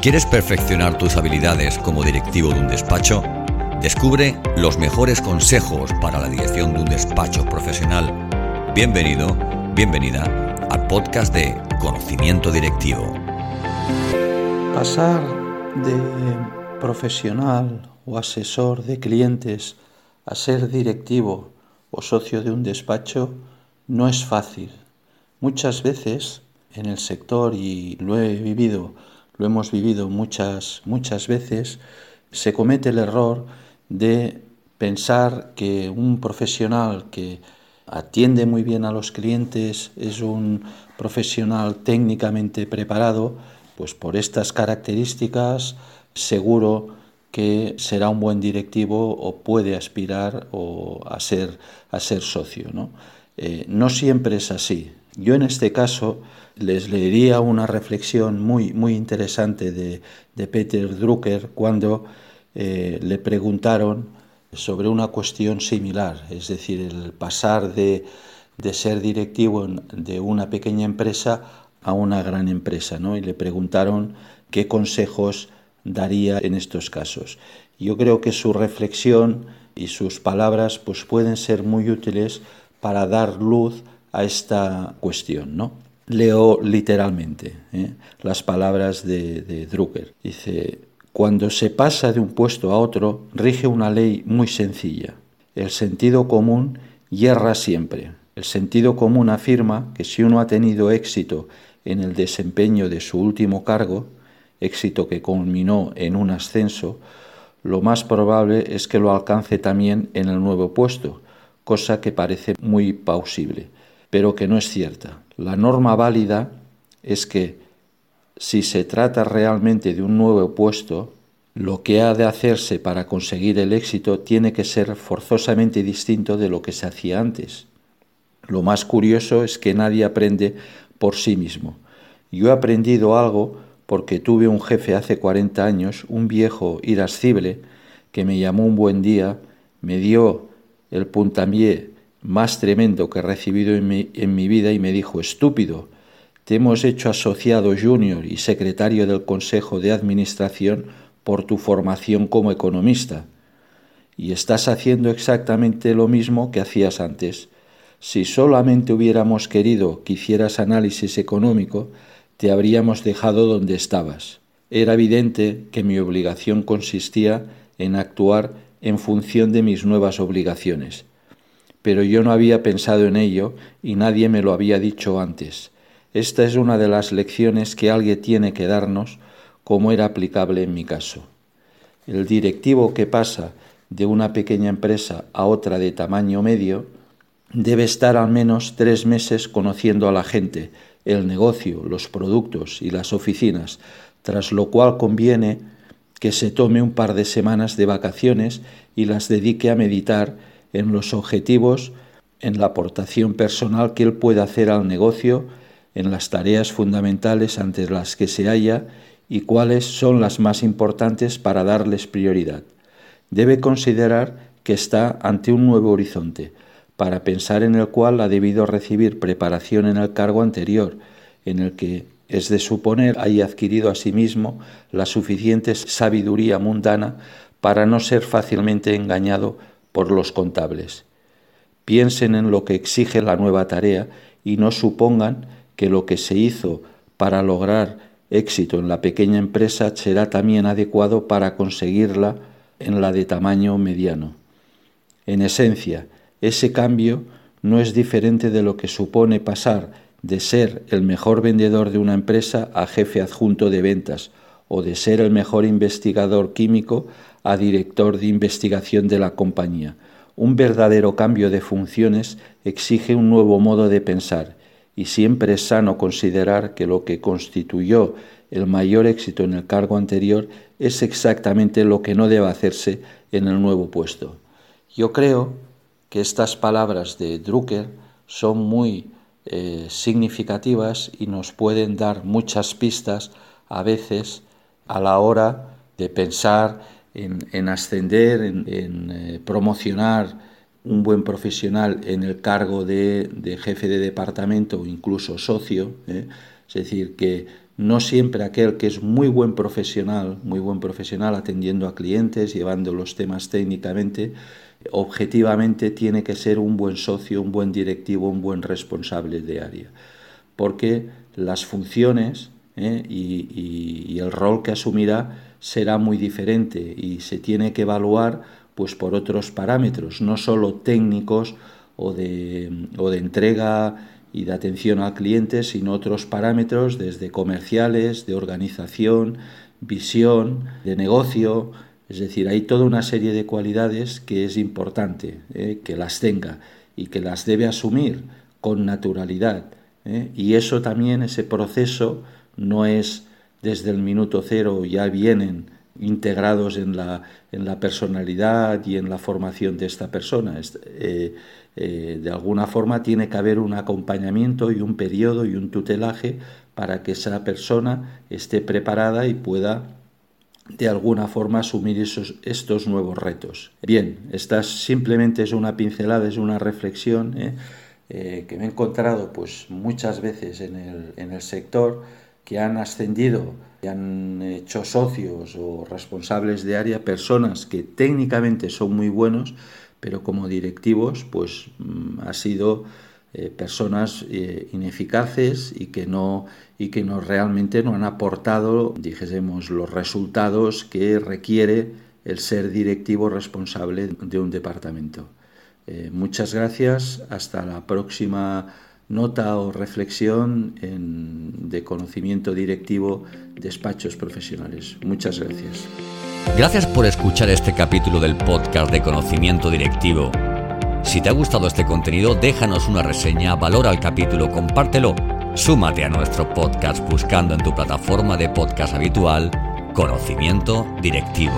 ¿Quieres perfeccionar tus habilidades como directivo de un despacho? Descubre los mejores consejos para la dirección de un despacho profesional. Bienvenido, bienvenida al podcast de Conocimiento Directivo. Pasar de profesional o asesor de clientes a ser directivo o socio de un despacho no es fácil. Muchas veces en el sector, y lo he vivido lo hemos vivido muchas, muchas veces, se comete el error de pensar que un profesional que atiende muy bien a los clientes es un profesional técnicamente preparado, pues por estas características seguro que será un buen directivo o puede aspirar o a ser, a ser socio. ¿no? Eh, no siempre es así. Yo en este caso les leería una reflexión muy, muy interesante de, Peter Drucker cuando eh, le preguntaron sobre una cuestión similar, es decir, el pasar de, ser directivo de una pequeña empresa a una gran empresa, ¿no? Y le preguntaron qué consejos daría en estos casos. Yo creo que su reflexión y sus palabras pues, pueden ser muy útiles para dar luz a esta cuestión, ¿no? Leo literalmente ¿eh? las palabras de, de Drucker. Dice, cuando se pasa de un puesto a otro, rige una ley muy sencilla. El sentido común hierra siempre. El sentido común afirma que si uno ha tenido éxito en el desempeño de su último cargo, éxito que culminó en un ascenso, lo más probable es que lo alcance también en el nuevo puesto, cosa que parece muy plausible pero que no es cierta. La norma válida es que si se trata realmente de un nuevo puesto, lo que ha de hacerse para conseguir el éxito tiene que ser forzosamente distinto de lo que se hacía antes. Lo más curioso es que nadie aprende por sí mismo. Yo he aprendido algo porque tuve un jefe hace 40 años, un viejo irascible, que me llamó un buen día, me dio el puntambié más tremendo que he recibido en mi, en mi vida y me dijo, estúpido, te hemos hecho asociado junior y secretario del Consejo de Administración por tu formación como economista. Y estás haciendo exactamente lo mismo que hacías antes. Si solamente hubiéramos querido que hicieras análisis económico, te habríamos dejado donde estabas. Era evidente que mi obligación consistía en actuar en función de mis nuevas obligaciones pero yo no había pensado en ello y nadie me lo había dicho antes. Esta es una de las lecciones que alguien tiene que darnos, como era aplicable en mi caso. El directivo que pasa de una pequeña empresa a otra de tamaño medio debe estar al menos tres meses conociendo a la gente, el negocio, los productos y las oficinas, tras lo cual conviene que se tome un par de semanas de vacaciones y las dedique a meditar en los objetivos, en la aportación personal que él puede hacer al negocio, en las tareas fundamentales ante las que se halla y cuáles son las más importantes para darles prioridad. Debe considerar que está ante un nuevo horizonte, para pensar en el cual ha debido recibir preparación en el cargo anterior, en el que es de suponer haya adquirido a sí mismo la suficiente sabiduría mundana para no ser fácilmente engañado por los contables. Piensen en lo que exige la nueva tarea y no supongan que lo que se hizo para lograr éxito en la pequeña empresa será también adecuado para conseguirla en la de tamaño mediano. En esencia, ese cambio no es diferente de lo que supone pasar de ser el mejor vendedor de una empresa a jefe adjunto de ventas o de ser el mejor investigador químico a director de investigación de la compañía. Un verdadero cambio de funciones exige un nuevo modo de pensar y siempre es sano considerar que lo que constituyó el mayor éxito en el cargo anterior es exactamente lo que no debe hacerse en el nuevo puesto. Yo creo que estas palabras de Drucker son muy eh, significativas y nos pueden dar muchas pistas a veces a la hora de pensar en, ascender, en, eh, promocionar un buen profesional en el cargo de, jefe de departamento o incluso socio. ¿eh? Es decir, que no siempre aquel que es muy buen profesional, muy buen profesional atendiendo a clientes, llevando los temas técnicamente, objetivamente tiene que ser un buen socio, un buen directivo, un buen responsable de área. Porque las funciones ¿eh? y, el rol que asumirá será muy diferente y se tiene que evaluar pues por otros parámetros, no solo técnicos o de, o de entrega y de atención al cliente, sino otros parámetros desde comerciales, de organización, visión, de negocio. Es decir, hay toda una serie de cualidades que es importante ¿eh? que las tenga y que las debe asumir con naturalidad. ¿eh? Y eso también, ese proceso, no es desde el minuto cero, ya vienen integrados en la, en la personalidad y en la formación de esta persona. Eh, eh, de alguna forma tiene que haber un acompañamiento y un periodo y un tutelaje para que esa persona esté preparada y pueda de alguna forma asumir esos, estos nuevos retos. Bien, esta simplemente es una pincelada, es una reflexión ¿eh? que me he encontrado pues, muchas veces en el, en el sector que han ascendido, que han hecho socios o responsables de área, personas que técnicamente son muy buenos, pero como directivos, pues mm, ha sido eh, personas eh, ineficaces y que no y que no realmente no han aportado, dijésemos, los resultados que requiere el ser directivo responsable de un departamento. Eh, muchas gracias, hasta la próxima nota o reflexión de conocimiento directivo, despachos profesionales. Muchas gracias. Gracias por escuchar este capítulo del podcast de conocimiento directivo. Si te ha gustado este contenido, déjanos una reseña, valora el capítulo, compártelo. Súmate a nuestro podcast buscando en tu plataforma de podcast habitual Conocimiento Directivo.